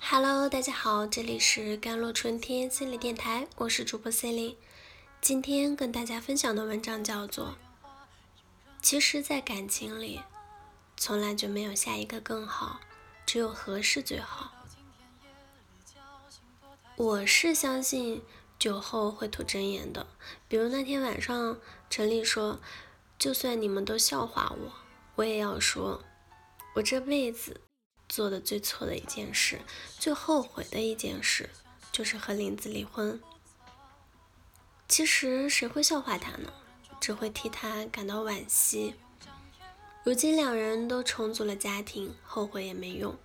Hello，大家好，这里是甘露春天心理电台，我是主播 C 琳。今天跟大家分享的文章叫做《其实，在感情里，从来就没有下一个更好，只有合适最好》。我是相信酒后会吐真言的，比如那天晚上，陈丽说：“就算你们都笑话我，我也要说，我这辈子做的最错的一件事，最后悔的一件事，就是和林子离婚。”其实谁会笑话他呢？只会替他感到惋惜。如今两人都重组了家庭，后悔也没用。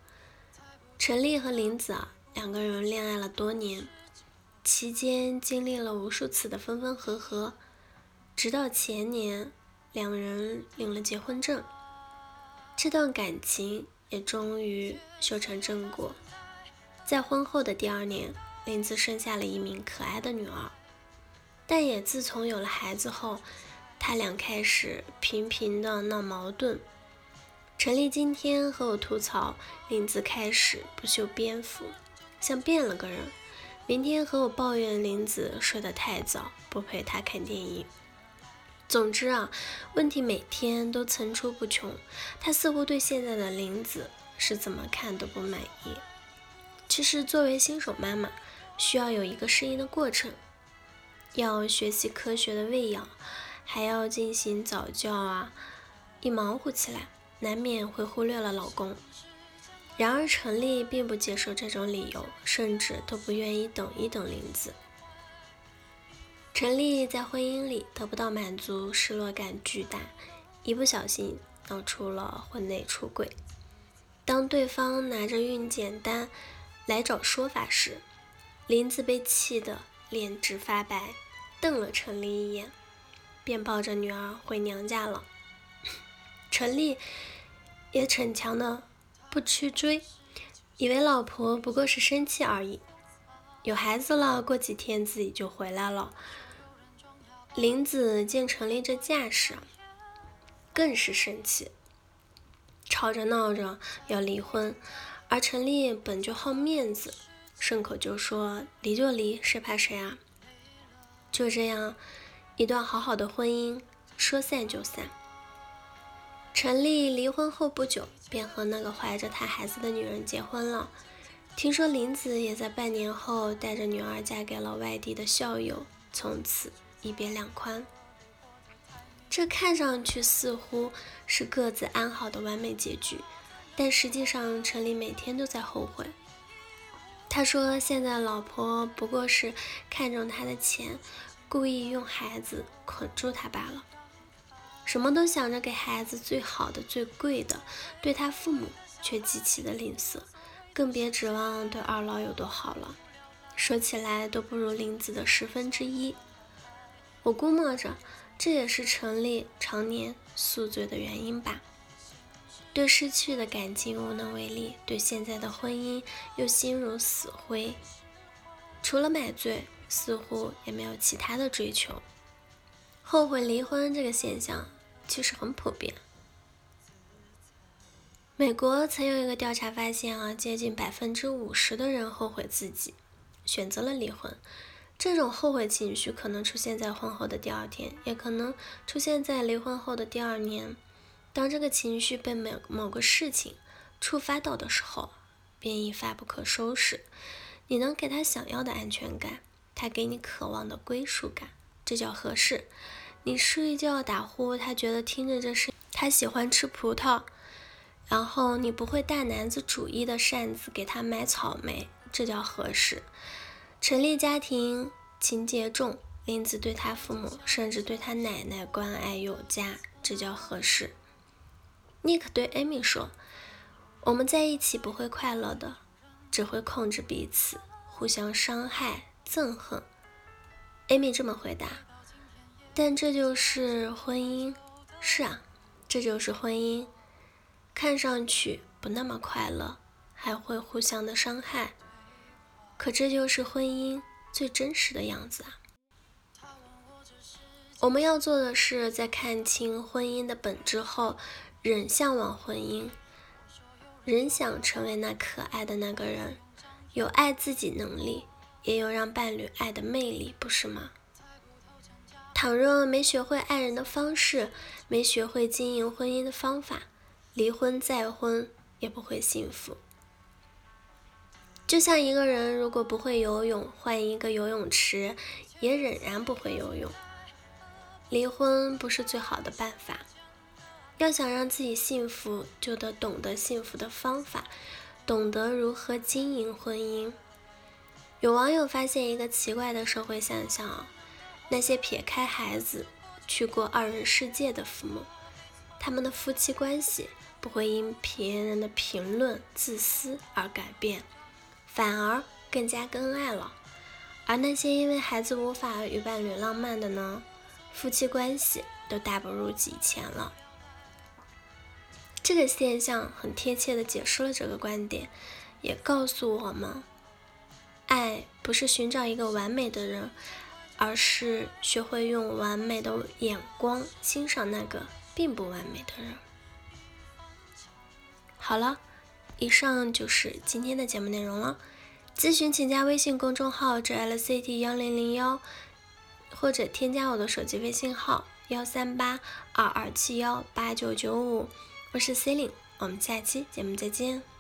陈丽和林子啊。两个人恋爱了多年，期间经历了无数次的分分合合，直到前年，两人领了结婚证，这段感情也终于修成正果。在婚后的第二年，林子生下了一名可爱的女儿，但也自从有了孩子后，他俩开始频频的闹矛盾。陈丽今天和我吐槽，林子开始不修边幅。像变了个人。明天和我抱怨林子睡得太早，不陪他看电影。总之啊，问题每天都层出不穷。他似乎对现在的林子是怎么看都不满意。其实作为新手妈妈，需要有一个适应的过程，要学习科学的喂养，还要进行早教啊。一忙活起来，难免会忽略了老公。然而，陈丽并不接受这种理由，甚至都不愿意等一等林子。陈丽在婚姻里得不到满足，失落感巨大，一不小心闹出了婚内出轨。当对方拿着孕检单来找说法时，林子被气得脸直发白，瞪了陈丽一眼，便抱着女儿回娘家了。陈丽也逞强的。不去追，以为老婆不过是生气而已。有孩子了，过几天自己就回来了。林子见陈丽这架势，更是生气，吵着闹着要离婚。而陈丽本就好面子，顺口就说离就离，谁怕谁啊？就这样，一段好好的婚姻说散就散。陈丽离婚后不久，便和那个怀着他孩子的女人结婚了。听说林子也在半年后带着女儿嫁给了外地的校友，从此一别两宽。这看上去似乎是各自安好的完美结局，但实际上陈丽每天都在后悔。他说：“现在老婆不过是看中他的钱，故意用孩子捆住他罢了。”什么都想着给孩子最好的、最贵的，对他父母却极其的吝啬，更别指望对二老有多好了。说起来都不如林子的十分之一。我估摸着，这也是陈丽常年宿醉的原因吧。对失去的感情无能为力，对现在的婚姻又心如死灰，除了买醉，似乎也没有其他的追求。后悔离婚这个现象。其实很普遍。美国曾有一个调查发现啊，接近百分之五十的人后悔自己选择了离婚。这种后悔情绪可能出现在婚后的第二天，也可能出现在离婚后的第二年。当这个情绪被某某个事情触发到的时候，便一发不可收拾。你能给他想要的安全感，他给你渴望的归属感，这叫合适。你睡觉打呼，他觉得听着这声，他喜欢吃葡萄，然后你不会大男子主义的擅自给他买草莓，这叫合适。陈立家庭情节重，林子对他父母甚至对他奶奶关爱有加，这叫合适。尼克对艾米说：“我们在一起不会快乐的，只会控制彼此，互相伤害、憎恨。”艾米这么回答。但这就是婚姻，是啊，这就是婚姻。看上去不那么快乐，还会互相的伤害，可这就是婚姻最真实的样子啊。我们要做的是，在看清婚姻的本质后，仍向往婚姻，人想成为那可爱的那个人，有爱自己能力，也有让伴侣爱的魅力，不是吗？倘若没学会爱人的方式，没学会经营婚姻的方法，离婚再婚也不会幸福。就像一个人如果不会游泳，换一个游泳池也仍然不会游泳。离婚不是最好的办法。要想让自己幸福，就得懂得幸福的方法，懂得如何经营婚姻。有网友发现一个奇怪的社会现象，那些撇开孩子去过二人世界的父母，他们的夫妻关系不会因别人的评论自私而改变，反而更加恩爱了。而那些因为孩子无法与伴侣浪漫的呢，夫妻关系都大不如以前了。这个现象很贴切的解释了这个观点，也告诉我们，爱不是寻找一个完美的人，而是学会用完美的眼光欣赏那个并不完美的人。好了，以上就是今天的节目内容了。咨询请加微信公众号 “jlct 幺零零幺”，或者添加我的手机微信号幺三八二二七幺八九九五。我是 c e l i n e 我们下期节目再见。